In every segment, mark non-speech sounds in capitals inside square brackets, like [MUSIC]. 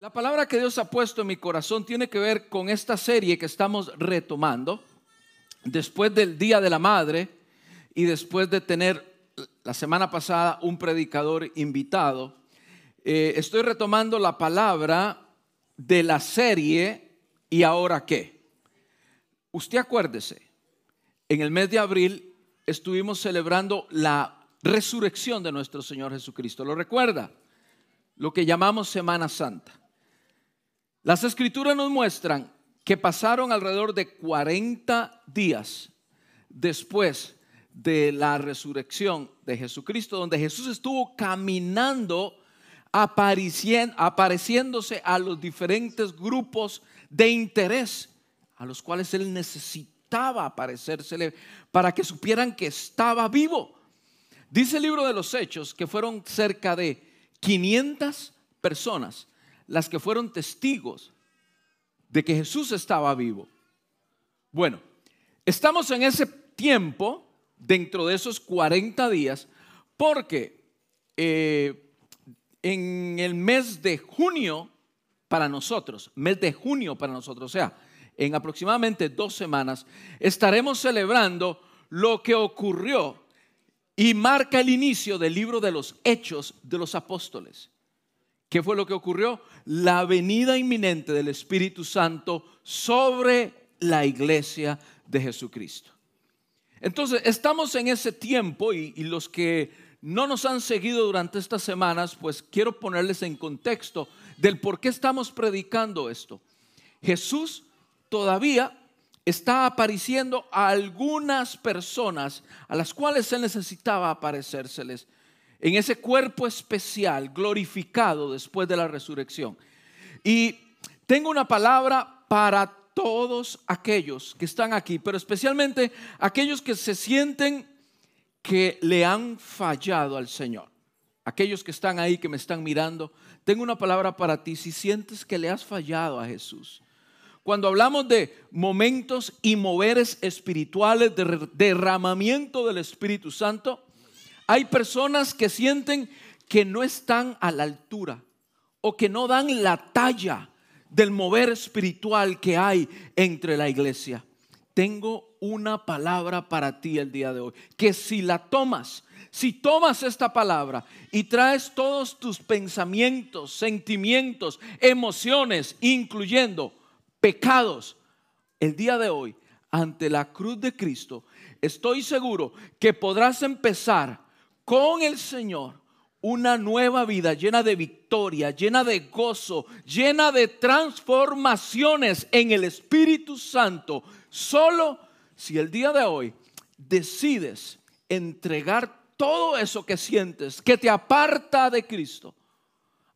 La palabra que Dios ha puesto en mi corazón tiene que ver con esta serie que estamos retomando después del Día de la Madre y después de tener la semana pasada un predicador invitado. Eh, estoy retomando la palabra de la serie y ahora qué. Usted acuérdese, en el mes de abril estuvimos celebrando la resurrección de nuestro Señor Jesucristo. ¿Lo recuerda? Lo que llamamos Semana Santa. Las escrituras nos muestran que pasaron alrededor de 40 días después de la resurrección de Jesucristo, donde Jesús estuvo caminando, apareciéndose a los diferentes grupos de interés a los cuales él necesitaba aparecérsele para que supieran que estaba vivo. Dice el libro de los Hechos que fueron cerca de 500 personas las que fueron testigos de que Jesús estaba vivo. Bueno, estamos en ese tiempo, dentro de esos 40 días, porque eh, en el mes de junio, para nosotros, mes de junio para nosotros, o sea, en aproximadamente dos semanas, estaremos celebrando lo que ocurrió y marca el inicio del libro de los hechos de los apóstoles. ¿Qué fue lo que ocurrió? La venida inminente del Espíritu Santo sobre la iglesia de Jesucristo. Entonces, estamos en ese tiempo y, los que no nos han seguido durante estas semanas, pues quiero ponerles en contexto del por qué estamos predicando esto. Jesús todavía está apareciendo a algunas personas a las cuales él necesitaba aparecérseles en ese cuerpo especial glorificado después de la resurrección. Y tengo una palabra para todos aquellos que están aquí, pero especialmente aquellos que se sienten que le han fallado al Señor. Aquellos que están ahí, que me están mirando, tengo una palabra para ti si sientes que le has fallado a Jesús. Cuando hablamos de momentos y moveres espirituales, de derramamiento del Espíritu Santo, hay personas que sienten que no están a la altura o que no dan la talla del mover espiritual que hay entre la iglesia. Tengo una palabra para ti el día de hoy, que si la tomas, si tomas esta palabra y traes todos tus pensamientos, sentimientos, emociones, incluyendo pecados, el día de hoy, ante la cruz de Cristo, estoy seguro que podrás empezar con el Señor una nueva vida llena de victoria, llena de gozo, llena de transformaciones en el Espíritu Santo, solo si el día de hoy decides entregar todo eso que sientes, que te aparta de Cristo,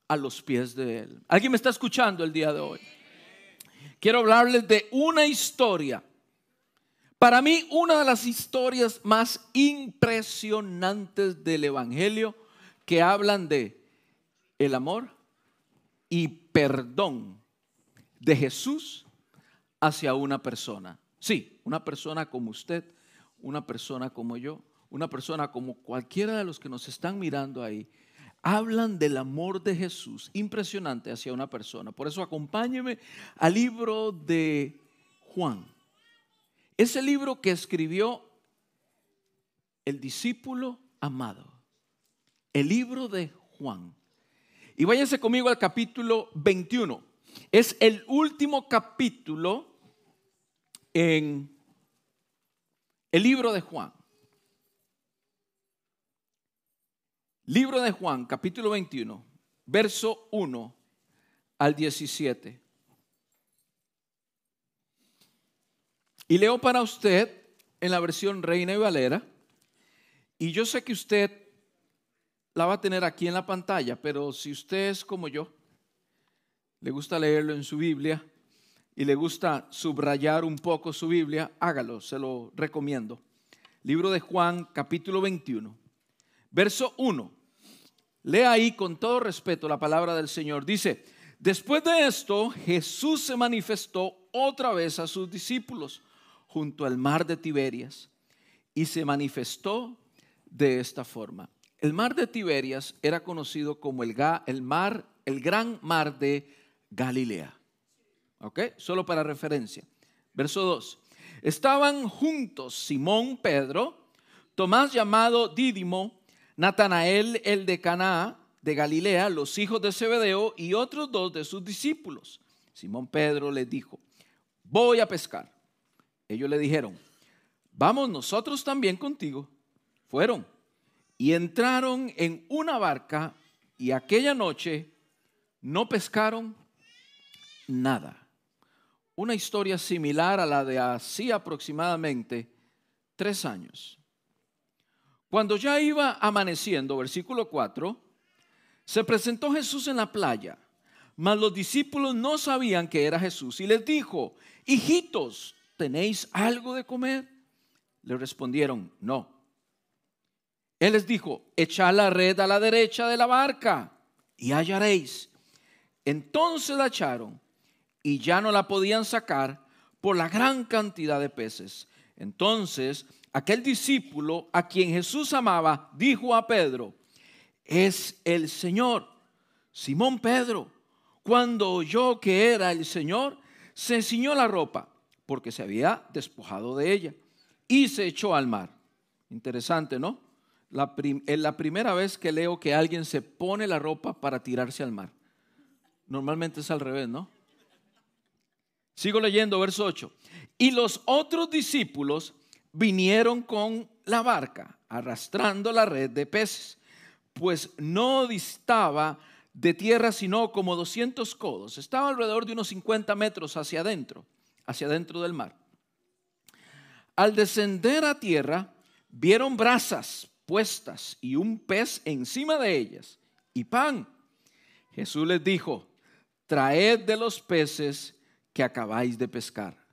a los pies de Él. ¿Alguien me está escuchando el día de hoy? Quiero hablarles de una historia para mí, una de las historias más impresionantes del Evangelio que hablan de el amor y perdón de Jesús hacia una persona. Sí, una persona como usted, una persona como yo, una persona como cualquiera de los que nos están mirando ahí, hablan del amor de Jesús impresionante hacia una persona. Por eso acompáñeme al libro de Juan. Ese libro que escribió el discípulo amado, el libro de Juan. Y váyanse conmigo al capítulo 21. Es el último capítulo en el libro de Juan. Libro de Juan, capítulo 21, verso 1 al 17. Y leo para usted en la versión Reina y Valera. Y yo sé que usted la va a tener aquí en la pantalla, pero si usted es como yo, le gusta leerlo en su Biblia y le gusta subrayar un poco su Biblia, hágalo, se lo recomiendo. Libro de Juan, capítulo 21, verso 1. Lea ahí con todo respeto la palabra del Señor. Dice, después de esto, Jesús se manifestó otra vez a sus discípulos junto al mar de Tiberias y se manifestó de esta forma. El mar de Tiberias era conocido como el, el mar, el gran mar de Galilea. ¿Ok? Solo para referencia. Verso 2. Estaban juntos Simón, Pedro, Tomás llamado Dídimo, Natanael el de Caná de Galilea, los hijos de Zebedeo y otros dos de sus discípulos. Simón Pedro les dijo, voy a pescar. Ellos le dijeron, vamos nosotros también contigo. Fueron y entraron en una barca y aquella noche no pescaron nada. Una historia similar a la de así aproximadamente tres años. Cuando ya iba amaneciendo, versículo 4, se presentó Jesús en la playa, mas los discípulos no sabían que era Jesús y les dijo, hijitos, ¿tenéis algo de comer? Le respondieron, no. Él les dijo, echad la red a la derecha de la barca y hallaréis. Entonces la echaron y ya no la podían sacar por la gran cantidad de peces. Entonces aquel discípulo a quien Jesús amaba dijo a Pedro, es el Señor. Simón Pedro, cuando oyó que era el Señor, se ciñó la ropa porque se había despojado de ella y se echó al mar. Interesante, ¿no? La es la primera vez que leo que alguien se pone la ropa para tirarse al mar. Normalmente es al revés, ¿no? Sigo leyendo, verso 8. Y los otros discípulos vinieron con la barca, arrastrando la red de peces, pues no distaba de tierra sino como 200 codos. Estaba alrededor de unos 50 metros hacia adentro, hacia adentro del mar. Al descender a tierra, vieron brasas puestas y un pez encima de ellas y pan. Jesús les dijo, traed de los peces que acabáis de pescar.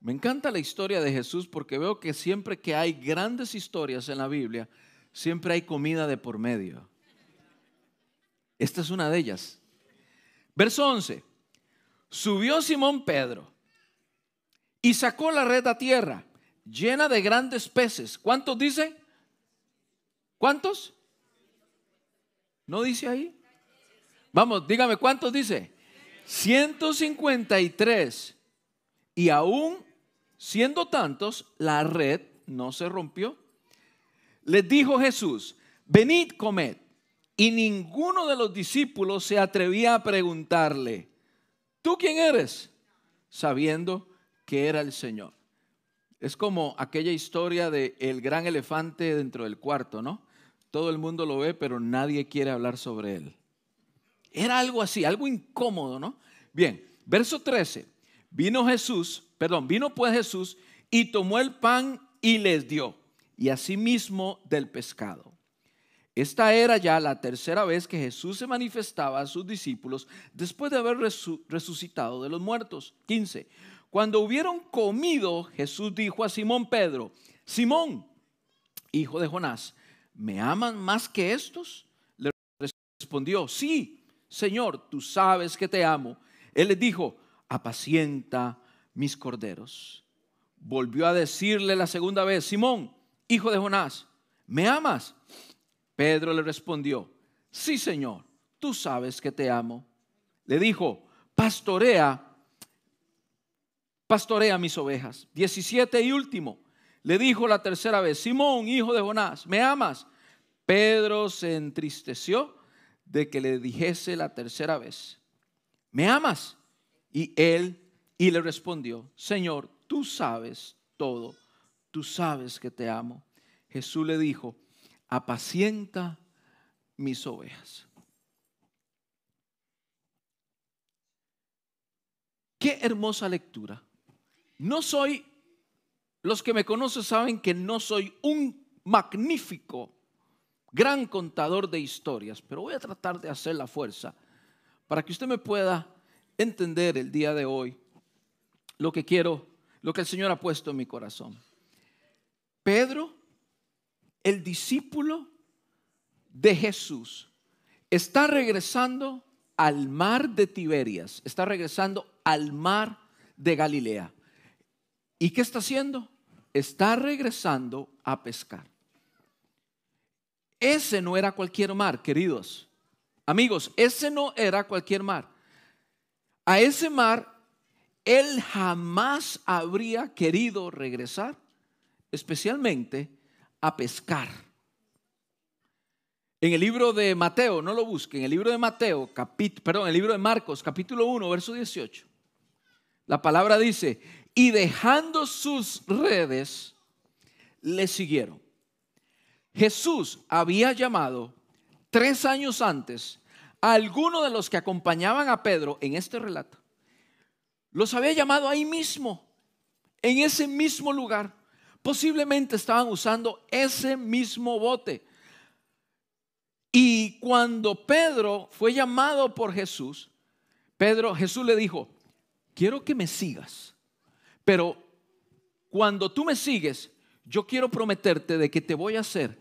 Me encanta la historia de Jesús porque veo que siempre que hay grandes historias en la Biblia, siempre hay comida de por medio. Esta es una de ellas. Verso 11. Subió Simón Pedro y sacó la red a tierra llena de grandes peces. ¿Cuántos dice? ¿Cuántos? ¿No dice ahí? Vamos, dígame, ¿cuántos dice? 153. Y aún siendo tantos, la red no se rompió. Les dijo Jesús, venid, comed. Y ninguno de los discípulos se atrevía a preguntarle, ¿tú quién eres? Sabiendo que era el Señor. Es como aquella historia de el gran elefante dentro del cuarto, ¿no? Todo el mundo lo ve, pero nadie quiere hablar sobre él. Era algo así, algo incómodo, ¿no? Bien, verso 13. Vino Jesús, perdón, vino pues Jesús y tomó el pan y les dio, y asimismo del pescado. Esta era ya la tercera vez que Jesús se manifestaba a sus discípulos después de haber resucitado de los muertos. 15. Cuando hubieron comido, Jesús dijo a Simón Pedro, Simón, hijo de Jonás, ¿me aman más que estos? Le respondió, sí, Señor, tú sabes que te amo. Él le dijo, apacienta mis corderos. Volvió a decirle la segunda vez, Simón, hijo de Jonás, ¿me amas? Pedro le respondió, sí Señor, tú sabes que te amo. Le dijo, pastorea, pastorea mis ovejas. 17 y último, le dijo la tercera vez, Simón, hijo de Jonás, ¿me amas? Pedro se entristeció de que le dijese la tercera vez, ¿me amas? Y él y le respondió, Señor, tú sabes todo, tú sabes que te amo. Jesús le dijo, apacienta mis ovejas. Qué hermosa lectura. No soy, los que me conocen saben que no soy un magnífico, gran contador de historias, pero voy a tratar de hacer la fuerza para que usted me pueda entender el día de hoy lo que quiero, lo que el Señor ha puesto en mi corazón. Pedro el discípulo de Jesús está regresando al mar de Tiberias, está regresando al mar de Galilea. ¿Y qué está haciendo? Está regresando a pescar. Ese no era cualquier mar, queridos. Amigos, ese no era cualquier mar. a ese mar, él jamás habría querido regresar, especialmente a pescar. En el libro de Mateo, no lo busquen, en el libro de Mateo, perdón, en el libro de Marcos, capítulo 1, verso 18, la palabra dice, y dejando sus redes, le siguieron. Jesús había llamado tres años antes a alguno de los que acompañaban a Pedro en este relato. Los había llamado ahí mismo, en ese mismo lugar. Posiblemente estaban usando ese mismo bote. Y cuando Pedro fue llamado por Jesús, Pedro, Jesús le dijo, quiero que me sigas, pero cuando tú me sigues, yo quiero prometerte de que te voy a hacer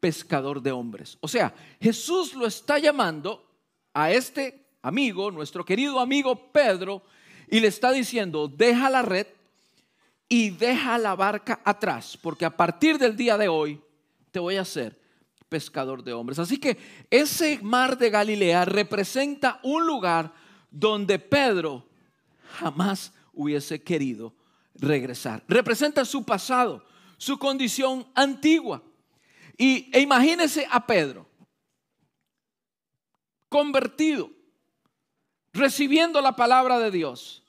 pescador de hombres. O sea, Jesús lo está llamando a este amigo, nuestro querido amigo Pedro, y le está diciendo, deja la red y deja la barca atrás, porque a partir del día de hoy te voy a hacer pescador de hombres. Así que ese mar de Galilea representa un lugar donde Pedro jamás hubiese querido regresar. Representa su pasado, su condición antigua. Y e imagínese a Pedro, convertido, recibiendo la palabra de Dios.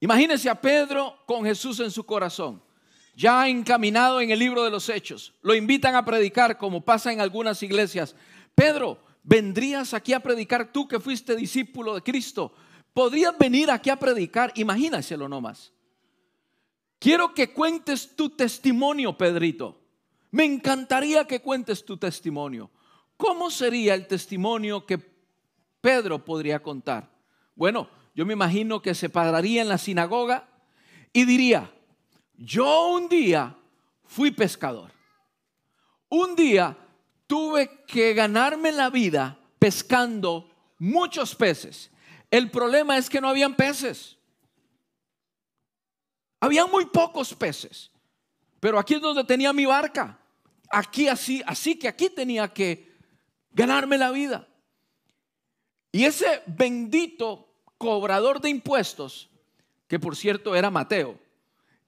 Imagínese a Pedro con Jesús en su corazón, ya encaminado en el libro de los Hechos. Lo invitan a predicar como pasa en algunas iglesias. Pedro, ¿vendrías aquí a predicar tú que fuiste discípulo de Cristo? ¿Podrías venir aquí a predicar? Imagínaselo nomás. Quiero que cuentes tu testimonio, Pedrito. Me encantaría que cuentes tu testimonio. ¿Cómo sería el testimonio que Pedro podría contar? Bueno, yo me imagino que se pararía en la sinagoga y diría, yo un día fui pescador. Un día tuve que ganarme la vida pescando muchos peces. El problema es que no habían peces. Habían muy pocos peces. Pero aquí es donde tenía mi barca aquí así, así que aquí tenía que ganarme la vida. Y ese bendito cobrador de impuestos, que por cierto era Mateo,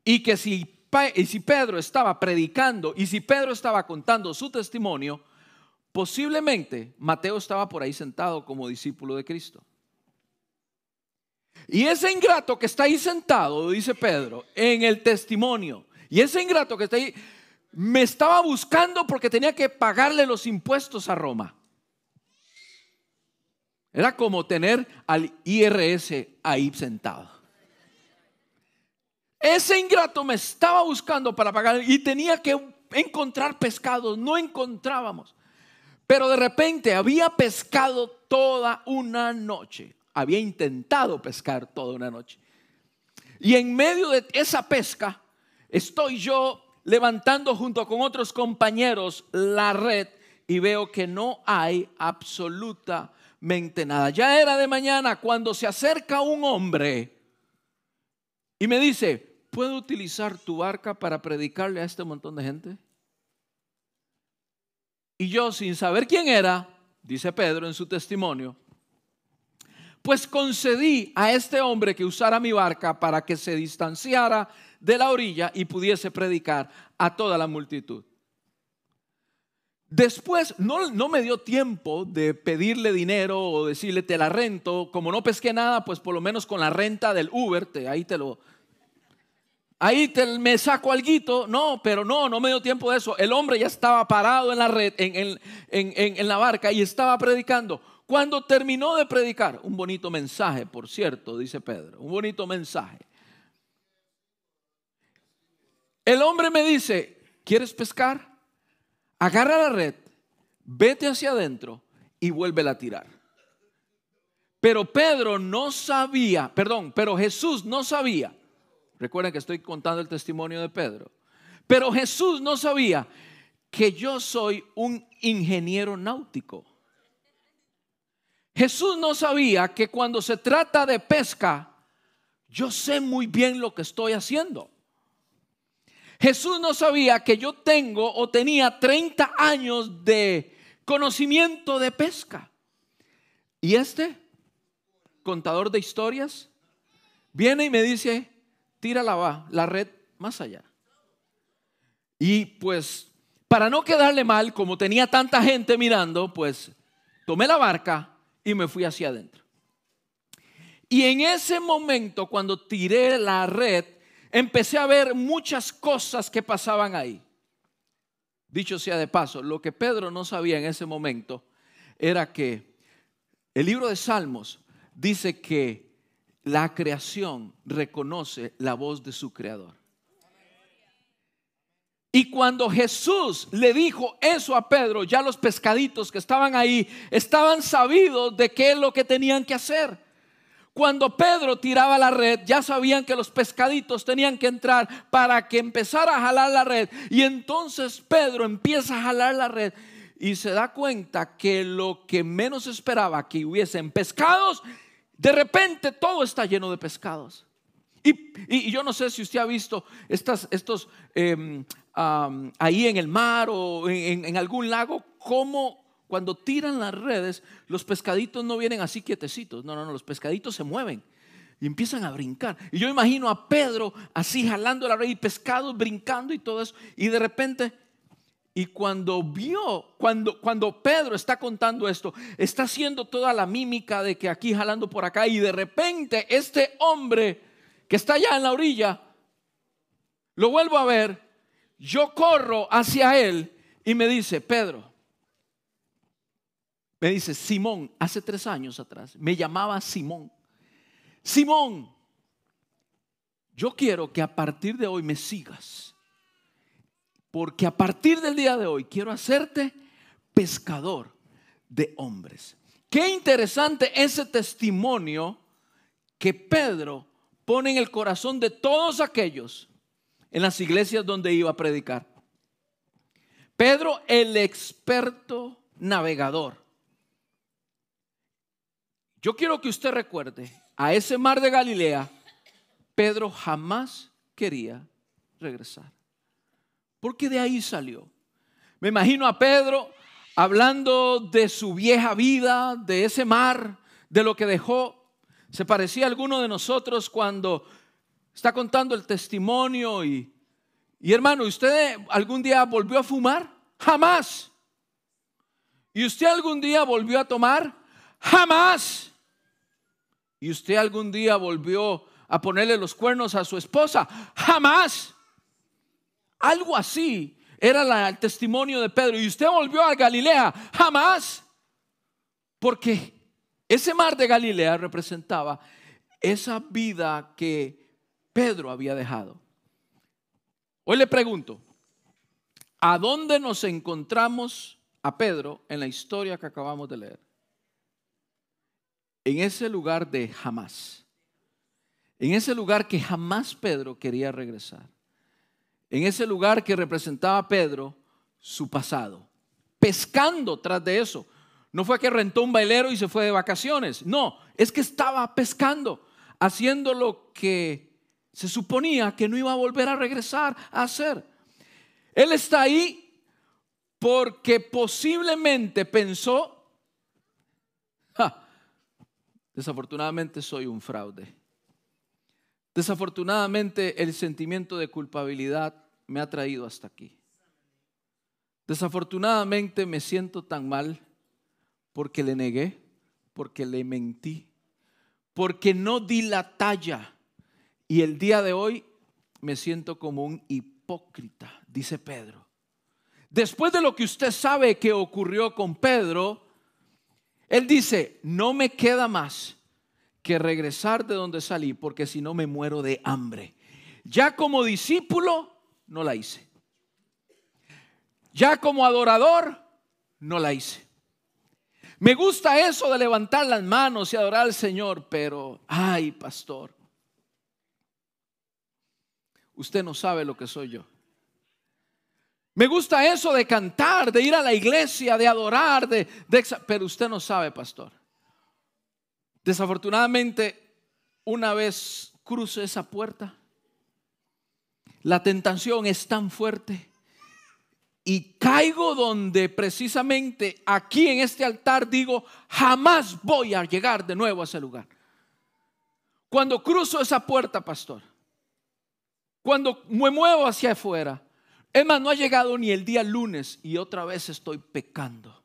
y que si, y si Pedro estaba predicando y si Pedro estaba contando su testimonio, posiblemente Mateo estaba por ahí sentado como discípulo de Cristo. Y ese ingrato que está ahí sentado, dice Pedro, en el testimonio, y ese ingrato que está ahí, me estaba buscando porque tenía que pagarle los impuestos a Roma. Era como tener al IRS ahí sentado. Ese ingrato me estaba buscando para pagar y tenía que encontrar pescados. No encontrábamos. Pero de repente había pescado toda una noche. Había intentado pescar toda una noche. Y en medio de esa pesca estoy yo levantando junto con otros compañeros la red y veo que no hay absolutamente nada. Ya era de mañana cuando se acerca un hombre y me dice, ¿puedo utilizar tu barca para predicarle a este montón de gente? Y yo sin saber quién era, dice Pedro en su testimonio, pues concedí a este hombre que usara mi barca para que se distanciara de la orilla y pudiese predicar a toda la multitud. Después no, no, me dio tiempo de pedirle dinero o decirle te la rento. Como no pesqué nada, pues por lo menos con la renta del Uber, te, ahí te lo... Ahí te, me saco algo. No, pero no, no me dio tiempo de eso. El hombre ya estaba parado en la red, en, en la barca y estaba predicando. Cuando terminó de predicar, un bonito mensaje, por cierto, dice Pedro, un bonito mensaje. El hombre me dice, ¿quieres pescar? Agarra la red, vete hacia adentro y vuélvela a tirar. Pero Pedro no sabía, perdón, pero Jesús no sabía. Recuerden que estoy contando el testimonio de Pedro. Pero Jesús no sabía que yo soy un ingeniero náutico. Jesús no sabía que cuando se trata de pesca, yo sé muy bien lo que estoy haciendo. Jesús no sabía que yo tengo o tenía 30 años de conocimiento de pesca. Y este contador de historias, viene y me dice, tira la, la red más allá. Y pues, para no quedarle mal, como tenía tanta gente mirando, pues tomé la barca y me fui hacia adentro. Y en ese momento, cuando tiré la red, empecé a ver muchas cosas que pasaban ahí. Dicho sea de paso, lo que Pedro no sabía en ese momento era que el libro de Salmos dice que la creación reconoce la voz de su creador. Y cuando Jesús le dijo eso a Pedro, ya los pescaditos que estaban ahí estaban sabidos de qué es lo que tenían que hacer. Cuando Pedro tiraba la red, ya sabían que los pescaditos tenían que entrar para que empezara a jalar la red. Y entonces Pedro empieza a jalar la red y se da cuenta que lo que menos esperaba que hubiesen pescados, de repente todo está lleno de pescados. Y, yo no sé si usted ha visto estas, estos ahí en el mar o en, en algún lago, cómo cuando tiran las redes, los pescaditos no vienen así quietecitos. No, no, no, los pescaditos se mueven y empiezan a brincar. Y yo imagino a Pedro así jalando la red y pescados brincando y todo eso. Y de repente, y cuando vio, cuando, cuando Pedro está contando esto, está haciendo toda la mímica de que aquí jalando por acá. Y de repente este hombre que está allá en la orilla, lo vuelvo a ver, yo corro hacia él y me dice, Pedro, me dice, Simón, hace tres años atrás, me llamaba Simón. Simón, yo quiero que a partir de hoy me sigas. Porque a partir del día de hoy quiero hacerte pescador de hombres. Qué interesante ese testimonio que Pedro pone en el corazón de todos aquellos en las iglesias donde iba a predicar. Pedro, el experto navegador. Yo quiero que usted recuerde, a ese mar de Galilea, Pedro jamás quería regresar. Porque de ahí salió. Me imagino a Pedro hablando de su vieja vida, de ese mar, de lo que dejó. Se parecía a alguno de nosotros cuando está contando el testimonio y, y hermano, ¿usted algún día volvió a fumar? Jamás. ¿Y usted algún día volvió a tomar? Jamás. ¿Y usted algún día volvió a ponerle los cuernos a su esposa? Jamás. Algo así era el testimonio de Pedro. ¿Y usted volvió a Galilea? Jamás. Porque ese mar de Galilea representaba esa vida que Pedro había dejado. Hoy le pregunto, ¿a dónde nos encontramos a Pedro en la historia que acabamos de leer? en ese lugar de jamás. En ese lugar que jamás Pedro quería regresar. En ese lugar que representaba Pedro su pasado. Pescando tras de eso. No fue que rentó un bailero y se fue de vacaciones. No, es que estaba pescando, haciendo lo que se suponía que no iba a volver a regresar a hacer. Él está ahí porque posiblemente pensó, Desafortunadamente soy un fraude. Desafortunadamente el sentimiento de culpabilidad me ha traído hasta aquí. Desafortunadamente me siento tan mal porque le negué, porque le mentí, porque no di la talla. Y el día de hoy me siento como un hipócrita, dice Pedro. Después de lo que usted sabe que ocurrió con Pedro, él dice, no me queda más que regresar de donde salí, porque si no me muero de hambre. Ya como discípulo, no la hice. Ya como adorador, no la hice. Me gusta eso de levantar las manos y adorar al Señor, pero, ay, pastor, usted no sabe lo que soy yo. Me gusta eso de cantar, de ir a la iglesia, de adorar, de, pero usted no sabe, pastor. Desafortunadamente, una vez cruzo esa puerta, la tentación es tan fuerte y caigo donde precisamente aquí en este altar digo, jamás voy a llegar de nuevo a ese lugar. cuando cruzo esa puerta, pastor, cuando me muevo hacia afuera, es más, no ha llegado ni el día lunes y otra vez estoy pecando.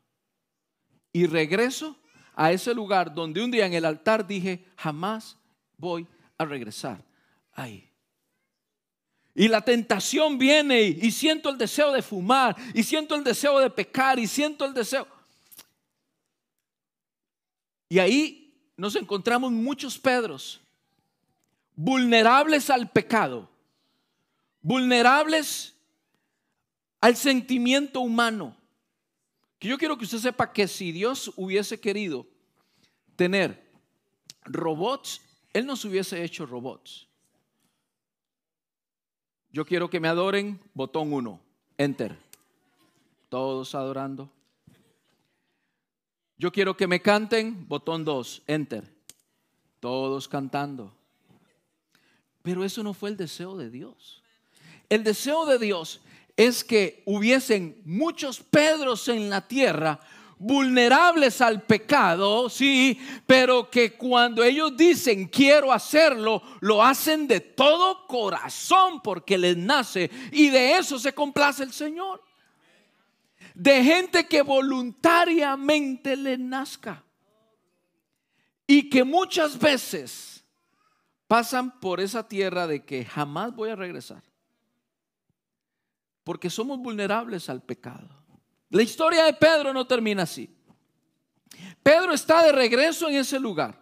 Y regreso a ese lugar donde un día en el altar dije, jamás voy a regresar ahí. Y la tentación viene y, siento el deseo de fumar, y siento el deseo de pecar, y siento el deseo. Y ahí nos encontramos muchos Pedros, vulnerables al pecado, vulnerables al sentimiento humano. Que yo quiero que usted sepa que si Dios hubiese querido tener robots, Él nos hubiese hecho robots. Yo quiero que me adoren, botón 1, enter. Todos adorando. Yo quiero que me canten, botón 2, enter. Todos cantando. Pero eso no fue el deseo de Dios. El deseo de Dios es que hubiesen muchos Pedros en la tierra vulnerables al pecado, sí, pero que cuando ellos dicen quiero hacerlo, lo hacen de todo corazón porque les nace y de eso se complace el Señor. De gente que voluntariamente le nazca y que muchas veces pasan por esa tierra de que jamás voy a regresar porque somos vulnerables al pecado. La historia de Pedro no termina así. Pedro está de regreso en ese lugar.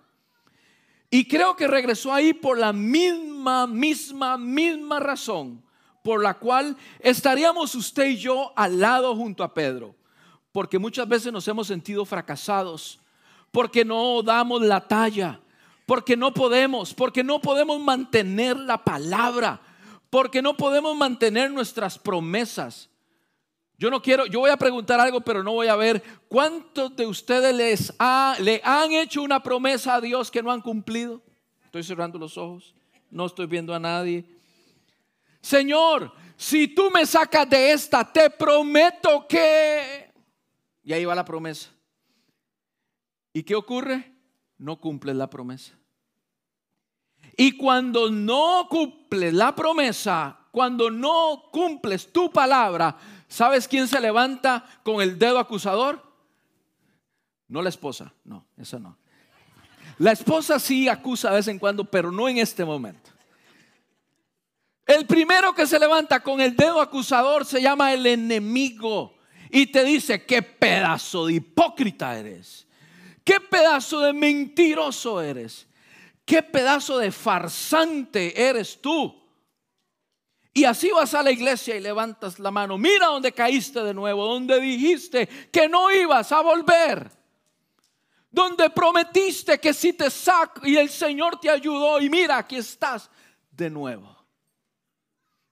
Y creo que regresó ahí por la misma, misma, misma razón por la cual estaríamos usted y yo al lado junto a Pedro. Porque muchas veces nos hemos sentido fracasados, porque no damos la talla, porque no podemos, porque no podemos mantener la palabra porque no podemos mantener nuestras promesas. Yo no quiero, yo voy a preguntar algo, pero no voy a ver cuántos de ustedes les le han hecho una promesa a Dios que no han cumplido. Estoy cerrando los ojos, no estoy viendo a nadie. Señor, si tú me sacas de esta, te prometo que... Y ahí va la promesa. ¿Y qué ocurre? No cumples la promesa. Y cuando no cumples la promesa, cuando no cumples tu palabra, ¿sabes quién se levanta con el dedo acusador? No la esposa, no, esa no. La esposa sí acusa de vez en cuando, pero no en este momento. El primero que se levanta con el dedo acusador se llama el enemigo y te dice, qué pedazo de hipócrita eres, qué pedazo de mentiroso eres. ¿Qué pedazo de farsante eres tú? Y así vas a la iglesia y levantas la mano. Mira donde caíste de nuevo, donde dijiste que no ibas a volver. Donde prometiste que si te saco y el Señor te ayudó y mira, aquí estás de nuevo.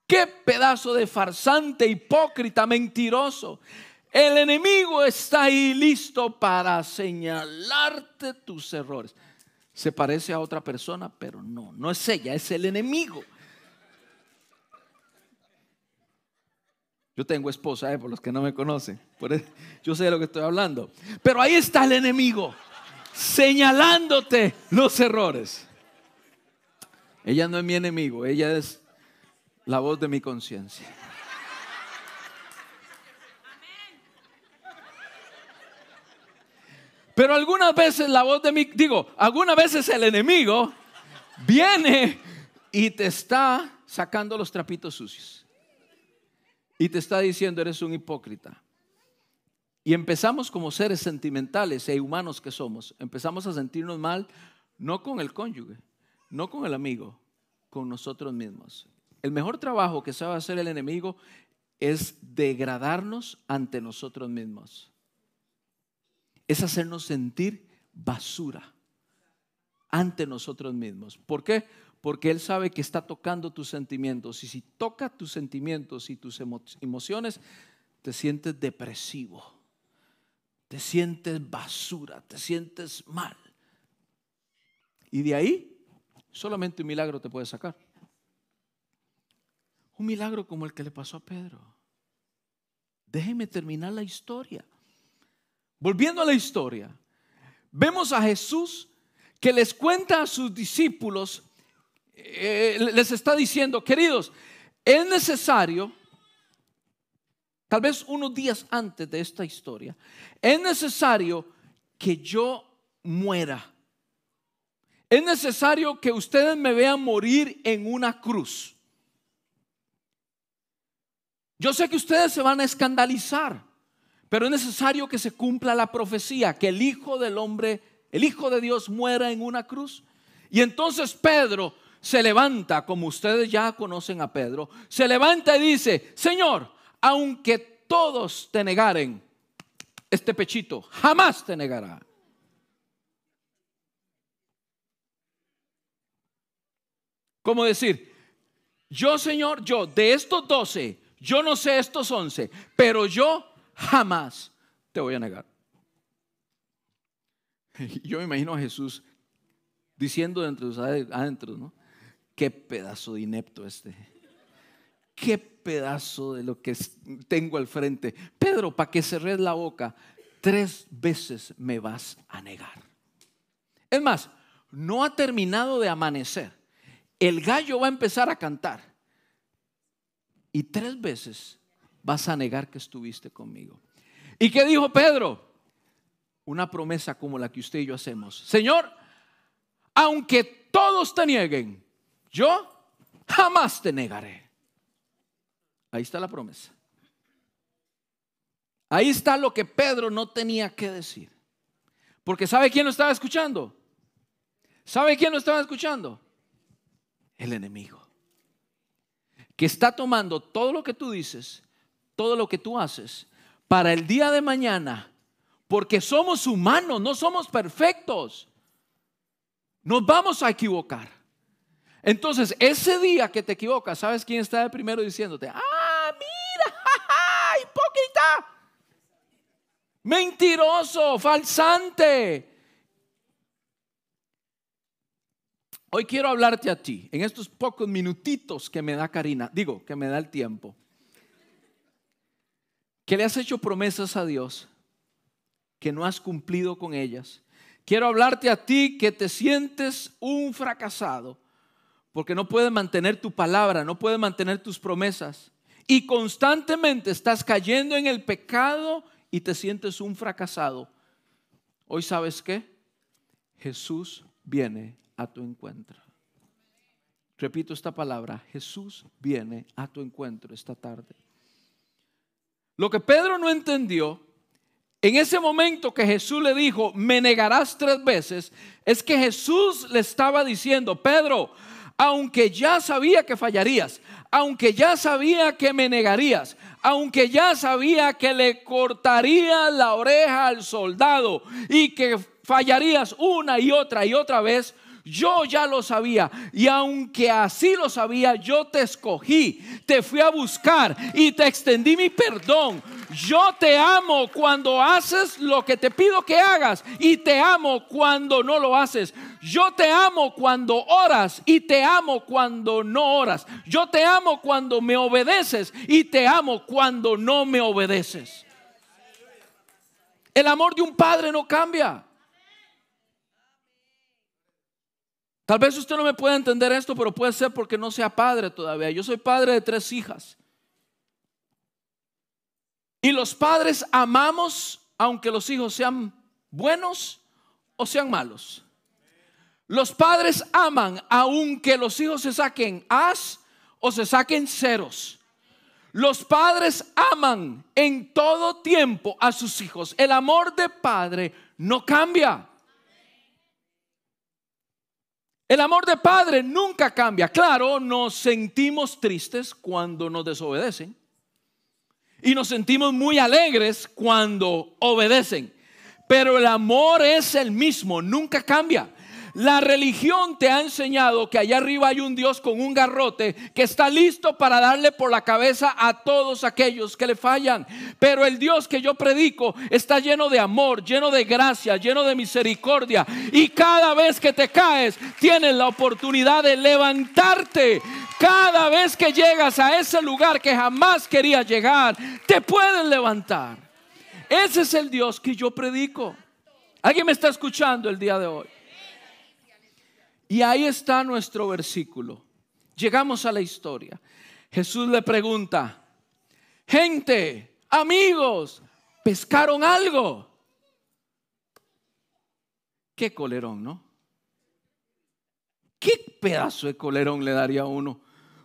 Qué pedazo de farsante, hipócrita, mentiroso. El enemigo está ahí listo para señalarte tus errores se parece a otra persona, pero no, no es ella, es el enemigo. Yo tengo esposa, eh, por los que no me conocen. yo sé de lo que estoy hablando. Pero ahí está el enemigo, señalándote los errores. Ella no es mi enemigo, ella es la voz de mi conciencia. Pero algunas veces la voz de mi, digo, algunas veces el enemigo viene y te está sacando los trapitos sucios. Y te está diciendo, eres un hipócrita. Y empezamos como seres sentimentales e humanos que somos, empezamos a sentirnos mal, no con el cónyuge, no con el amigo, con nosotros mismos. El mejor trabajo que sabe hacer el enemigo es degradarnos ante nosotros mismos es hacernos sentir basura ante nosotros mismos. ¿Por qué? Porque Él sabe que está tocando tus sentimientos. Y si toca tus sentimientos y tus emociones, te sientes depresivo, te sientes basura, te sientes mal. Y de ahí solamente un milagro te puede sacar. Un milagro como el que le pasó a Pedro. Déjeme terminar la historia. Volviendo a la historia, vemos a Jesús que les cuenta a sus discípulos, eh, les está diciendo, queridos, es necesario, tal vez unos días antes de esta historia, es necesario que yo muera. Es necesario que ustedes me vean morir en una cruz. Yo sé que ustedes se van a escandalizar, pero es necesario que se cumpla la profecía, que el Hijo del Hombre, el Hijo de Dios muera en una cruz. Y entonces Pedro se levanta, como ustedes ya conocen a Pedro, se levanta y dice, Señor, aunque todos te negaren, este pechito jamás te negará. Como decir, yo Señor, yo de estos doce, yo no sé estos once, pero yo jamás te voy a negar. [LAUGHS] Yo me imagino a Jesús diciendo entre los adentros, ¿no? Qué pedazo de inepto este. Qué pedazo de lo que tengo al frente. Pedro, para que cerres la boca, tres veces me vas a negar. Es más, no ha terminado de amanecer. El gallo va a empezar a cantar. Y tres veces vas a negar que estuviste conmigo. ¿Y qué dijo Pedro? Una promesa como la que usted y yo hacemos. Señor, aunque todos te nieguen, yo jamás te negaré. Ahí está la promesa. Ahí está lo que Pedro no tenía que decir. Porque ¿sabe quién lo estaba escuchando? ¿Sabe quién lo estaba escuchando? El enemigo. Que está tomando todo lo que tú dices, todo lo que tú haces, para el día de mañana. Porque somos humanos, no somos perfectos. Nos vamos a equivocar. Entonces, ese día que te equivocas, ¿sabes quién está de primero diciéndote? Ah, mira, [LAUGHS] hipócrita, mentiroso, falsante. Hoy quiero hablarte a ti, en estos pocos minutitos que me da Karina, digo, que me da el tiempo, que le has hecho promesas a Dios, que no has cumplido con ellas. Quiero hablarte a ti que te sientes un fracasado porque no puedes mantener tu palabra, no puedes mantener tus promesas. Y constantemente estás cayendo en el pecado y te sientes un fracasado. Hoy sabes qué? Jesús viene a tu encuentro. Repito esta palabra, Jesús viene a tu encuentro esta tarde. Lo que Pedro no entendió en ese momento que Jesús le dijo, me negarás tres veces, es que Jesús le estaba diciendo, Pedro, aunque ya sabía que fallarías, aunque ya sabía que me negarías, aunque ya sabía que le cortaría la oreja al soldado y que fallarías una y otra y otra vez, yo ya lo sabía. Y aunque así lo sabía, yo te escogí, te fui a buscar y te extendí mi perdón. Yo te amo cuando haces lo que te pido que hagas y te amo cuando no lo haces. Yo te amo cuando oras y te amo cuando no oras. Yo te amo cuando me obedeces y te amo cuando no me obedeces. El amor de un padre no cambia. Tal vez usted no me pueda entender esto, pero puede ser porque no sea padre todavía. Yo soy padre de tres hijas. Y los padres amamos aunque los hijos sean buenos o sean malos. Los padres aman aunque los hijos se saquen as o se saquen ceros. Los padres aman en todo tiempo a sus hijos. El amor de padre no cambia. El amor de padre nunca cambia. Claro, nos sentimos tristes cuando nos desobedecen. Y nos sentimos muy alegres cuando obedecen. Pero el amor es el mismo, nunca cambia. La religión te ha enseñado que allá arriba hay un Dios con un garrote que está listo para darle por la cabeza a todos aquellos que le fallan. Pero el Dios que yo predico está lleno de amor, lleno de gracia, lleno de misericordia. Y cada vez que te caes, tienes la oportunidad de levantarte. Cada vez que llegas a ese lugar que jamás querías llegar, te puedes levantar. Ese es el Dios que yo predico. ¿Alguien me está escuchando el día de hoy? Y ahí está nuestro versículo. Llegamos a la historia. Jesús le pregunta, gente, amigos, ¿pescaron algo? Qué colerón, ¿no? ¿Qué pedazo de colerón le daría a uno?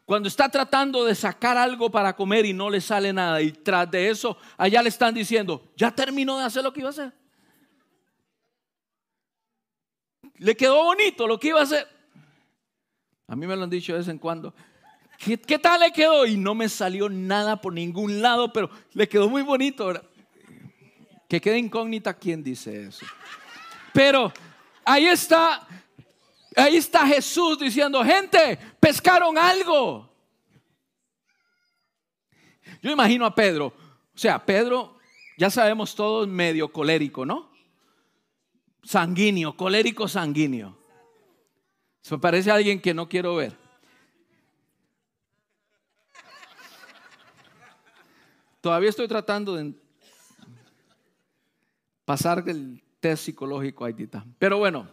Cuando está tratando de sacar algo para comer y no le sale nada y tras de eso allá le están diciendo, ya terminó de hacer lo que iba a hacer. Le quedó bonito lo que iba a hacer. A mí me lo han dicho de vez en cuando. ¿Qué, tal le quedó? Y no me salió nada por ningún lado, pero le quedó muy bonito. Que quede incógnita quién dice eso. Pero ahí está, ahí está Jesús diciendo, gente, pescaron algo. Yo imagino a Pedro, o sea, Pedro, ya sabemos todos, medio colérico, ¿no? Sanguíneo, colérico sanguíneo. Se parece a alguien que no quiero ver. Todavía estoy tratando de pasar el test psicológico a Aidita. Pero bueno,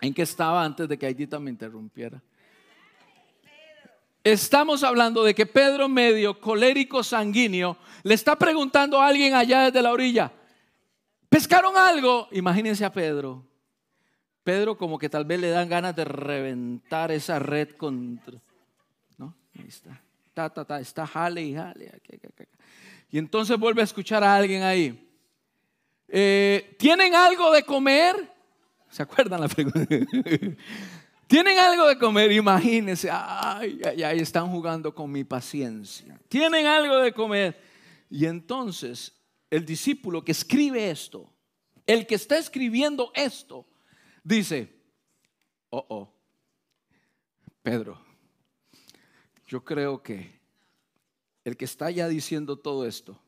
¿en qué estaba antes de que Aidita me interrumpiera? Estamos hablando de que Pedro medio colérico sanguíneo le está preguntando a alguien allá desde la orilla, ¿pescaron algo? Imagínense a Pedro Pedro como que tal vez le dan ganas de reventar esa red contra... ¿No? Ahí está. Ta, está jale y jale. Y entonces vuelve a escuchar a alguien ahí. Eh, ¿Tienen algo de comer? ¿Se acuerdan la pregunta? [LAUGHS] ¿Tienen algo de comer? Imagínense, ay, ay, ay, están jugando con mi paciencia. ¿Tienen algo de comer? Y entonces el discípulo que escribe esto, el que está escribiendo esto, dice, oh, oh, Pedro, yo creo que el que está ya diciendo todo esto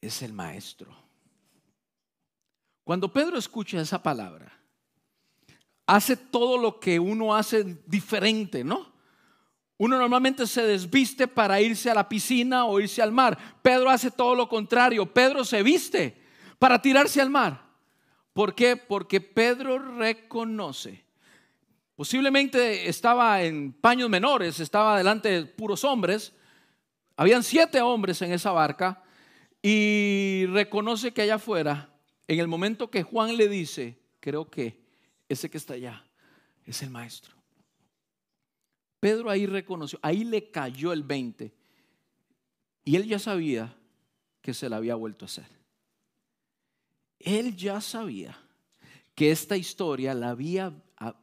es el maestro. Cuando Pedro escucha esa palabra, hace todo lo que uno hace diferente, ¿no? Uno normalmente se desviste para irse a la piscina o irse al mar. Pedro hace todo lo contrario. Pedro se viste para tirarse al mar. ¿Por qué? Porque Pedro reconoce. Posiblemente estaba en paños menores, estaba delante de puros hombres. Habían siete hombres en esa barca y reconoce que allá afuera, en el momento que Juan le dice, creo que ese que está allá es el maestro. Pedro ahí reconoció, ahí le cayó el 20 y él ya sabía que se le había vuelto a hacer él ya sabía que esta historia la había,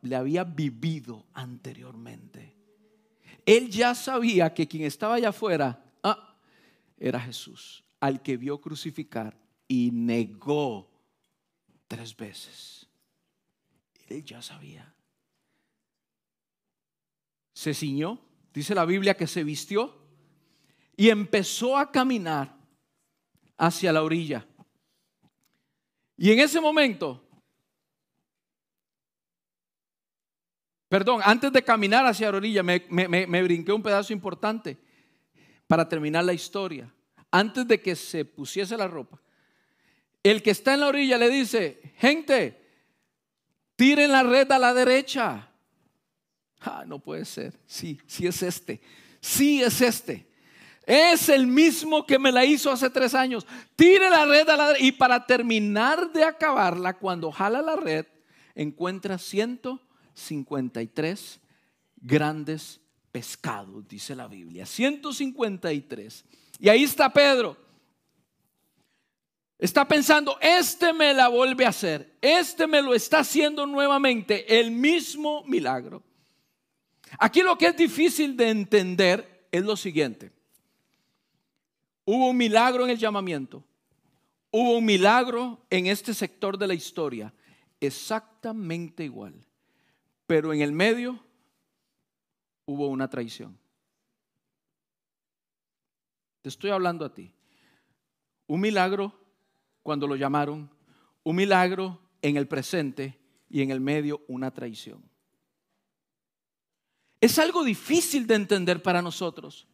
le había vivido anteriormente. Él ya sabía que quien estaba allá afuera ah, era Jesús, al que vio crucificar y negó tres veces. Él ya sabía. Se ciñó, dice la Biblia que se vistió y empezó a caminar hacia la orilla. Y en ese momento, perdón, antes de caminar hacia la orilla, me, me, brinqué un pedazo importante para terminar la historia. Antes de que se pusiese la ropa, el que está en la orilla le dice, gente, tiren la red a la derecha. Ah, no puede ser. Sí, sí es este. Sí es este. Es el mismo que me la hizo hace tres años. Tire la red a la y para terminar de acabarla, cuando jala la red, encuentra 153 grandes pescados, dice la Biblia. 153. Y ahí está Pedro. Está pensando, este me la vuelve a hacer. Este me lo está haciendo nuevamente. El mismo milagro. Aquí lo que es difícil de entender es lo siguiente. Hubo un milagro en el llamamiento. Hubo un milagro en este sector de la historia. Exactamente igual. Pero en el medio hubo una traición. Te estoy hablando a ti. Un milagro cuando lo llamaron. Un milagro en el presente y en el medio una traición. Es algo difícil de entender para nosotros.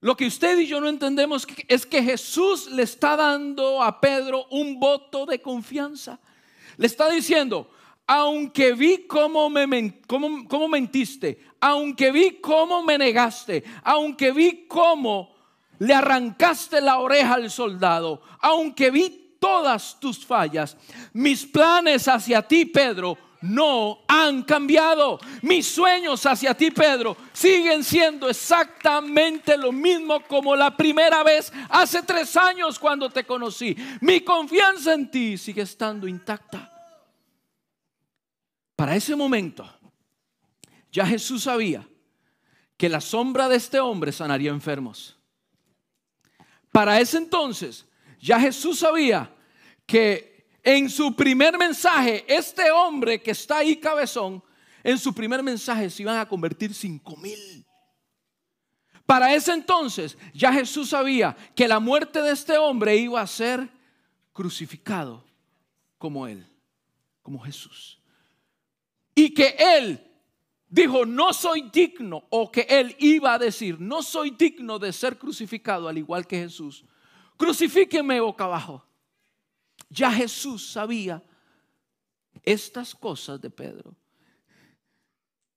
Lo que usted y yo no entendemos es que Jesús le está dando a Pedro un voto de confianza. Le está diciendo, aunque vi cómo, me, cómo, cómo mentiste, aunque vi cómo me negaste, aunque vi cómo le arrancaste la oreja al soldado, aunque vi todas tus fallas, mis planes hacia ti, Pedro, no han cambiado. Mis sueños hacia ti, Pedro, siguen siendo exactamente lo mismo como la primera vez hace tres años cuando te conocí. Mi confianza en ti sigue estando intacta. Para ese momento, ya Jesús sabía que la sombra de este hombre sanaría enfermos. Para ese entonces, ya Jesús sabía que en su primer mensaje, este hombre que está ahí cabezón, en su primer mensaje se iban a convertir cinco mil. Para ese entonces ya Jesús sabía que la muerte de este hombre iba a ser crucificado como él, como Jesús. Y que él dijo, no soy digno, o que él iba a decir, no soy digno de ser crucificado al igual que Jesús. Crucifíqueme boca abajo. Ya Jesús sabía estas cosas de Pedro.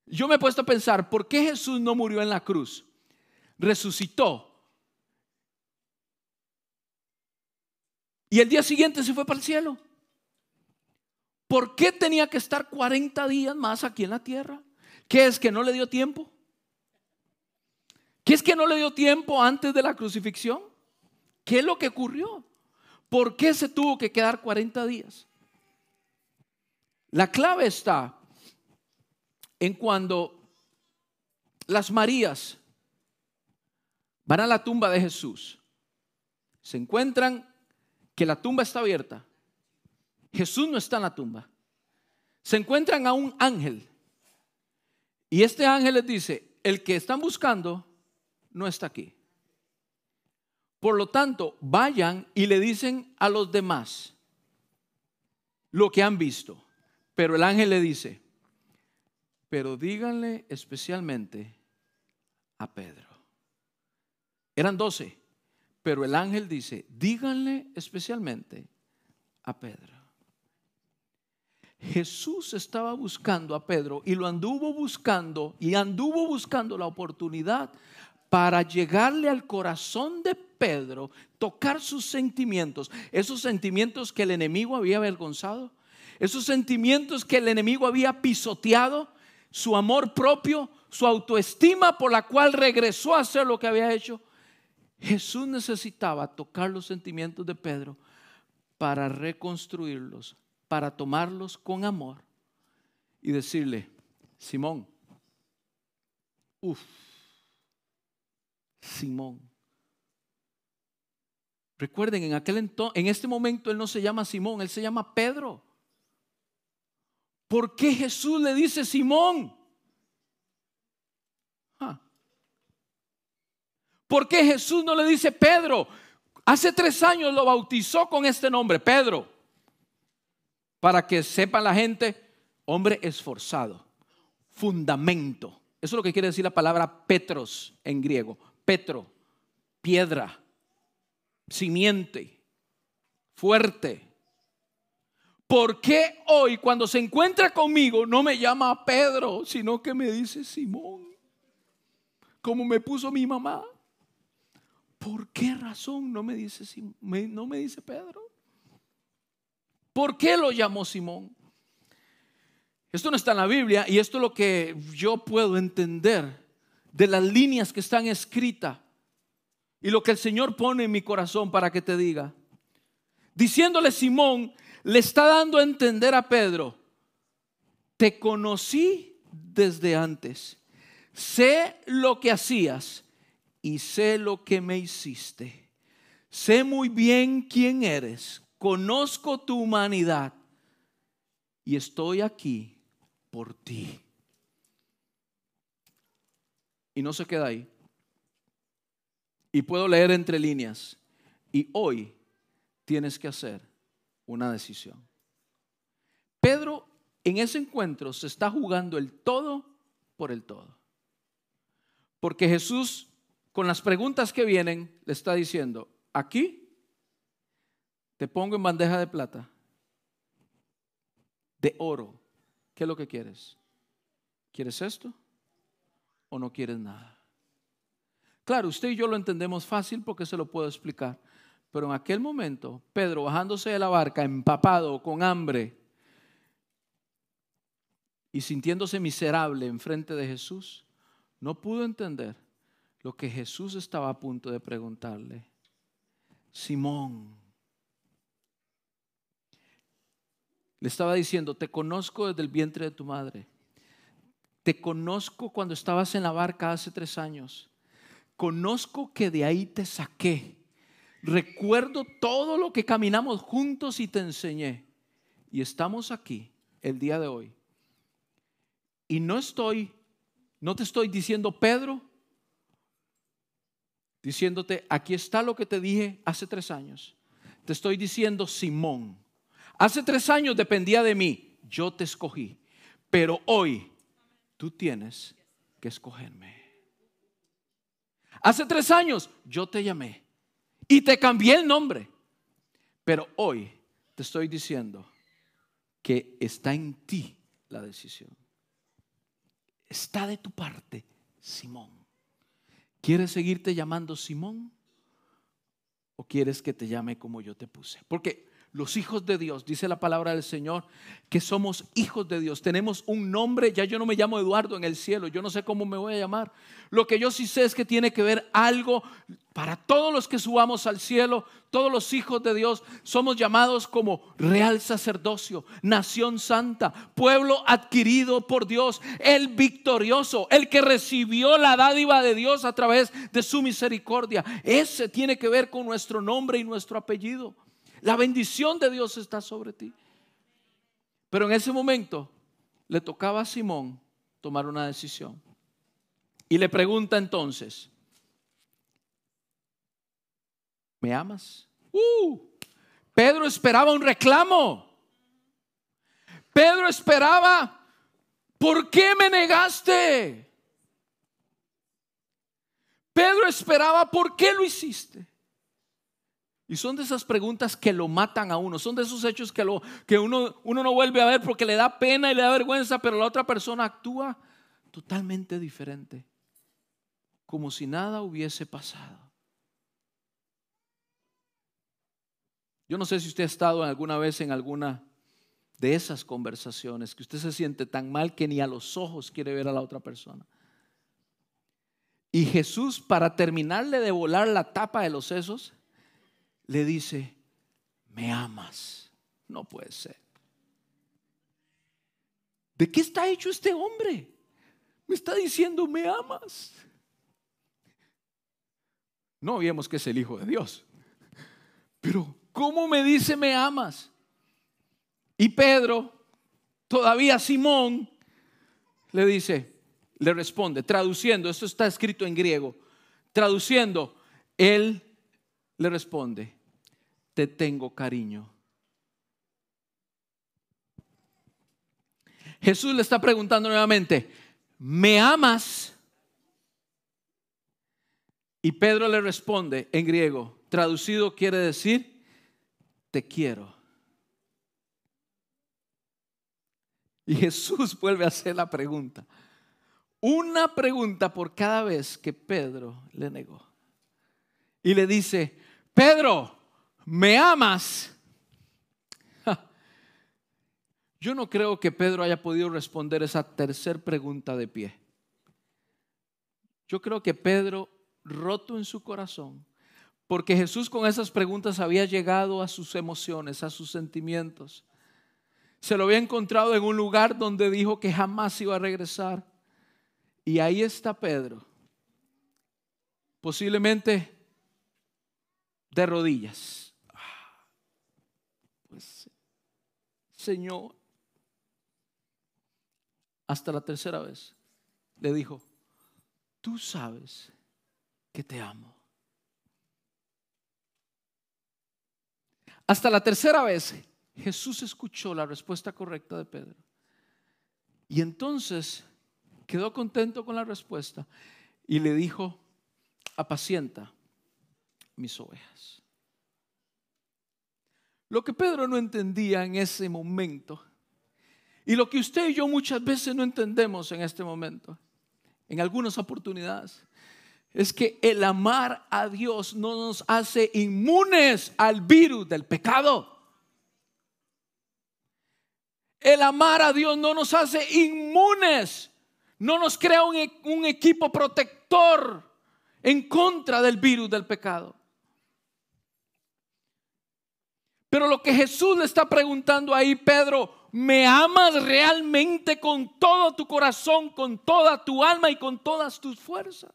Yo me he puesto a pensar, ¿por qué Jesús no murió en la cruz? Resucitó. Y el día siguiente se fue para el cielo. ¿Por qué tenía que estar 40 días más aquí en la tierra? ¿Qué es que no le dio tiempo? ¿Qué es que no le dio tiempo antes de la crucifixión? ¿Qué es lo que ocurrió? ¿Por qué se tuvo que quedar 40 días? La clave está en cuando las Marías van a la tumba de Jesús, se encuentran que la tumba está abierta, Jesús no está en la tumba, se encuentran a un ángel y este ángel les dice, el que están buscando no está aquí. Por lo tanto, vayan y le dicen a los demás lo que han visto. Pero el ángel le dice, pero díganle especialmente a Pedro. Eran doce, pero el ángel dice, díganle especialmente a Pedro. Jesús estaba buscando a Pedro y lo anduvo buscando y anduvo buscando la oportunidad para llegarle al corazón de Pedro, tocar sus sentimientos, esos sentimientos que el enemigo había avergonzado, esos sentimientos que el enemigo había pisoteado, su amor propio, su autoestima por la cual regresó a hacer lo que había hecho. Jesús necesitaba tocar los sentimientos de Pedro para reconstruirlos, para tomarlos con amor y decirle, Simón, uff, Simón. Recuerden, en aquel entonces, en este momento él no se llama Simón, él se llama Pedro. ¿Por qué Jesús le dice Simón? Ah. ¿Por qué Jesús no le dice Pedro? Hace tres años lo bautizó con este nombre, Pedro. Para que sepa la gente, hombre esforzado, fundamento. Eso es lo que quiere decir la palabra Petros en griego. Petro, piedra, simiente, fuerte. ¿Por qué hoy cuando se encuentra conmigo no me llama Pedro, sino que me dice Simón? Como me puso mi mamá. ¿Por qué razón no me dice, no me dice Pedro? ¿Por qué lo llamó Simón? Esto no está en la Biblia y esto es lo que yo puedo entender de las líneas que están escritas y lo que el Señor pone en mi corazón para que te diga. Diciéndole Simón, le está dando a entender a Pedro, te conocí desde antes, sé lo que hacías y sé lo que me hiciste. Sé muy bien quién eres, conozco tu humanidad y estoy aquí por ti. Y no se queda ahí. Y puedo leer entre líneas. Y hoy tienes que hacer una decisión. Pedro en ese encuentro se está jugando el todo por el todo. Porque Jesús, con las preguntas que vienen, le está diciendo, aquí te pongo en bandeja de plata, de oro, ¿qué es lo que quieres? ¿Quieres esto o no quieres nada? Claro, usted y yo lo entendemos fácil porque se lo puedo explicar. Pero en aquel momento, Pedro bajándose de la barca, empapado, con hambre y sintiéndose miserable enfrente de Jesús, no pudo entender lo que Jesús estaba a punto de preguntarle. Simón, le estaba diciendo, te conozco desde el vientre de tu madre. Te conozco cuando estabas en la barca hace tres años. Conozco que de ahí te saqué. Recuerdo todo lo que caminamos juntos y te enseñé. Y estamos aquí el día de hoy. Y no estoy, no te estoy diciendo Pedro, diciéndote, aquí está lo que te dije hace tres años. Te estoy diciendo Simón. Hace tres años dependía de mí, yo te escogí. Pero hoy tú tienes que escogerme. Hace tres años yo te llamé y te cambié el nombre. Pero hoy te estoy diciendo que está en ti la decisión. Está de tu parte, Simón. ¿Quieres seguirte llamando Simón? ¿O quieres que te llame como yo te puse? Porque los hijos de Dios, dice la palabra del Señor, que somos hijos de Dios. Tenemos un nombre, ya yo no me llamo Eduardo en el cielo, yo no sé cómo me voy a llamar. Lo que yo sí sé es que tiene que ver algo para todos los que subamos al cielo, todos los hijos de Dios, somos llamados como real sacerdocio, nación santa, pueblo adquirido por Dios, el victorioso, el que recibió la dádiva de Dios a través de su misericordia. Ese tiene que ver con nuestro nombre y nuestro apellido. La bendición de Dios está sobre ti. Pero en ese momento le tocaba a Simón tomar una decisión. Y le pregunta entonces, ¿me amas? Uh, Pedro esperaba un reclamo. Pedro esperaba, ¿por qué me negaste? Pedro esperaba, ¿por qué lo hiciste? Y son de esas preguntas que lo matan a uno, son de esos hechos que, lo, que uno, uno no vuelve a ver porque le da pena y le da vergüenza, pero la otra persona actúa totalmente diferente, como si nada hubiese pasado. Yo no sé si usted ha estado alguna vez en alguna de esas conversaciones, que usted se siente tan mal que ni a los ojos quiere ver a la otra persona. Y Jesús, para terminarle de volar la tapa de los sesos, le dice, me amas. No puede ser. ¿De qué está hecho este hombre? Me está diciendo, me amas. No vemos que es el Hijo de Dios. Pero, ¿cómo me dice, me amas? Y Pedro, todavía Simón, le dice, le responde, traduciendo, esto está escrito en griego, traduciendo, él le responde, te tengo cariño. Jesús le está preguntando nuevamente, ¿me amas? Y Pedro le responde en griego, traducido quiere decir, te quiero. Y Jesús vuelve a hacer la pregunta. Una pregunta por cada vez que Pedro le negó. Y le dice, Pedro, ¿me amas? Yo no creo que Pedro haya podido responder esa tercera pregunta de pie. Yo creo que Pedro, roto en su corazón, porque Jesús con esas preguntas había llegado a sus emociones, a sus sentimientos. Se lo había encontrado en un lugar donde dijo que jamás iba a regresar. Y ahí está Pedro. Posiblemente de rodillas. Pues, Señor, hasta la tercera vez le dijo, tú sabes que te amo. Hasta la tercera vez Jesús escuchó la respuesta correcta de Pedro. Y entonces quedó contento con la respuesta y le dijo, apacienta mis ovejas. Lo que Pedro no entendía en ese momento Y lo que usted y yo muchas veces no entendemos en este momento, en algunas oportunidades, es que el amar a Dios no nos hace inmunes al virus del pecado. El amar a Dios no nos hace inmunes, no nos crea un, un equipo protector en contra del virus del pecado. Pero lo que Jesús le está preguntando ahí, Pedro, ¿me amas realmente con todo tu corazón, con toda tu alma y con todas tus fuerzas?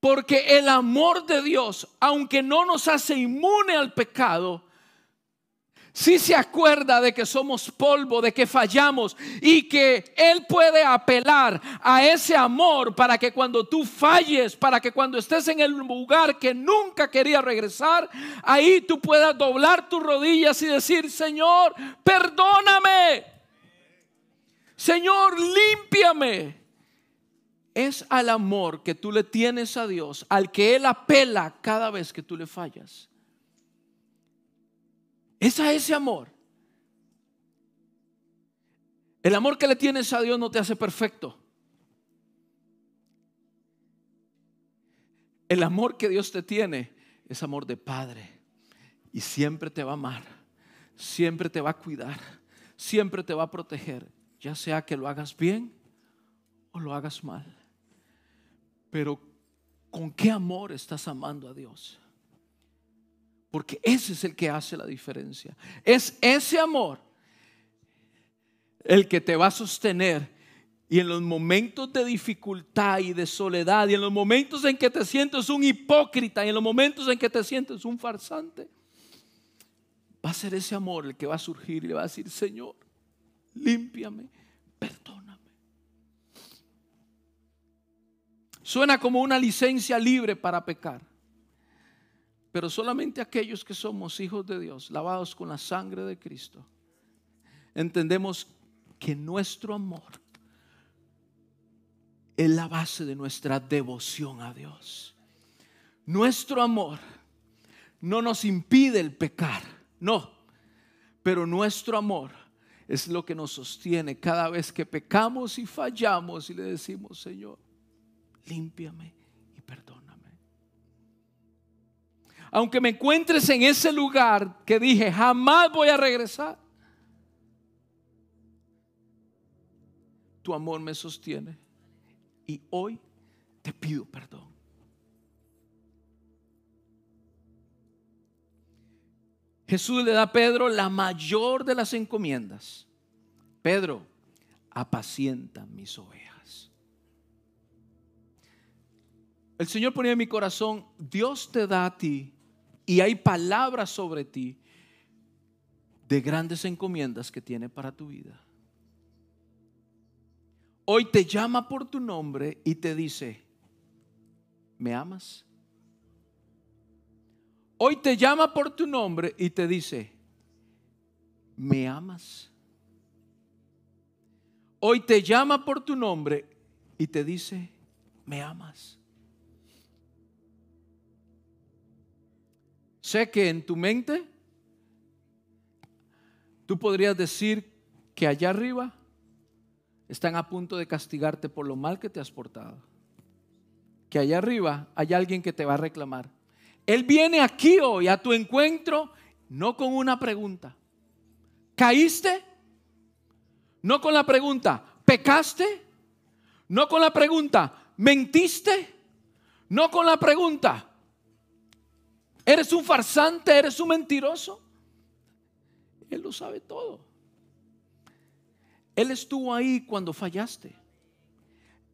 Porque el amor de Dios, aunque no nos hace inmune al pecado, si se acuerda de que somos polvo, de que fallamos y que Él puede apelar a ese amor para que cuando tú falles, para que cuando estés en el lugar que nunca quería regresar, ahí tú puedas doblar tus rodillas y decir, Señor, perdóname. Señor, límpiame. Es al amor que tú le tienes a Dios, al que Él apela cada vez que tú le fallas. Es a ese amor. El amor que le tienes a Dios no te hace perfecto. El amor que Dios te tiene es amor de Padre. Y siempre te va a amar. Siempre te va a cuidar. Siempre te va a proteger. Ya sea que lo hagas bien o lo hagas mal. Pero ¿con qué amor estás amando a Dios? Porque ese es el que hace la diferencia. Es ese amor el que te va a sostener. Y en los momentos de dificultad y de soledad, y en los momentos en que te sientes un hipócrita, y en los momentos en que te sientes un farsante, va a ser ese amor el que va a surgir y le va a decir, Señor, límpiame, perdóname. Suena como una licencia libre para pecar. Pero solamente aquellos que somos hijos de Dios, lavados con la sangre de Cristo, entendemos que nuestro amor es la base de nuestra devoción a Dios. Nuestro amor no nos impide el pecar, no, pero nuestro amor es lo que nos sostiene cada vez que pecamos y fallamos y le decimos, Señor, límpiame y perdona aunque me encuentres en ese lugar que dije, jamás voy a regresar, tu amor me sostiene y hoy te pido perdón. Jesús le da a Pedro la mayor de las encomiendas. Pedro, apacienta mis ovejas. El Señor ponía en mi corazón, Dios te da a ti y hay palabras sobre ti de grandes encomiendas que tiene para tu vida. Hoy te llama por tu nombre y te dice, ¿me amas? Hoy te llama por tu nombre y te dice, ¿me amas? Hoy te llama por tu nombre y te dice, ¿me amas? Sé que en tu mente tú podrías decir que allá arriba están a punto de castigarte por lo mal que te has portado. Que allá arriba hay alguien que te va a reclamar. Él viene aquí hoy a tu encuentro no con una pregunta. ¿Caíste? No con la pregunta, ¿pecaste? No con la pregunta, ¿mentiste? No con la pregunta, ¿Eres un farsante? ¿Eres un mentiroso? Él lo sabe todo. Él estuvo ahí cuando fallaste.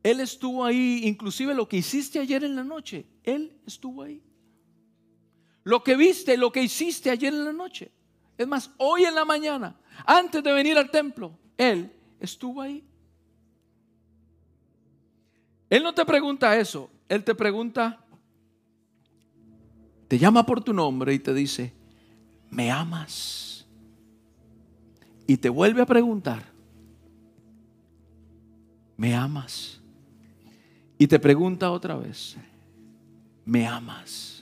Él estuvo ahí, inclusive lo que hiciste ayer en la noche. Él estuvo ahí. Lo que viste, lo que hiciste ayer en la noche. Es más, hoy en la mañana, antes de venir al templo, Él estuvo ahí. Él no te pregunta eso. Él te pregunta, te llama por tu nombre y te dice, ¿me amas? Y te vuelve a preguntar, ¿me amas? Y te pregunta otra vez, ¿me amas?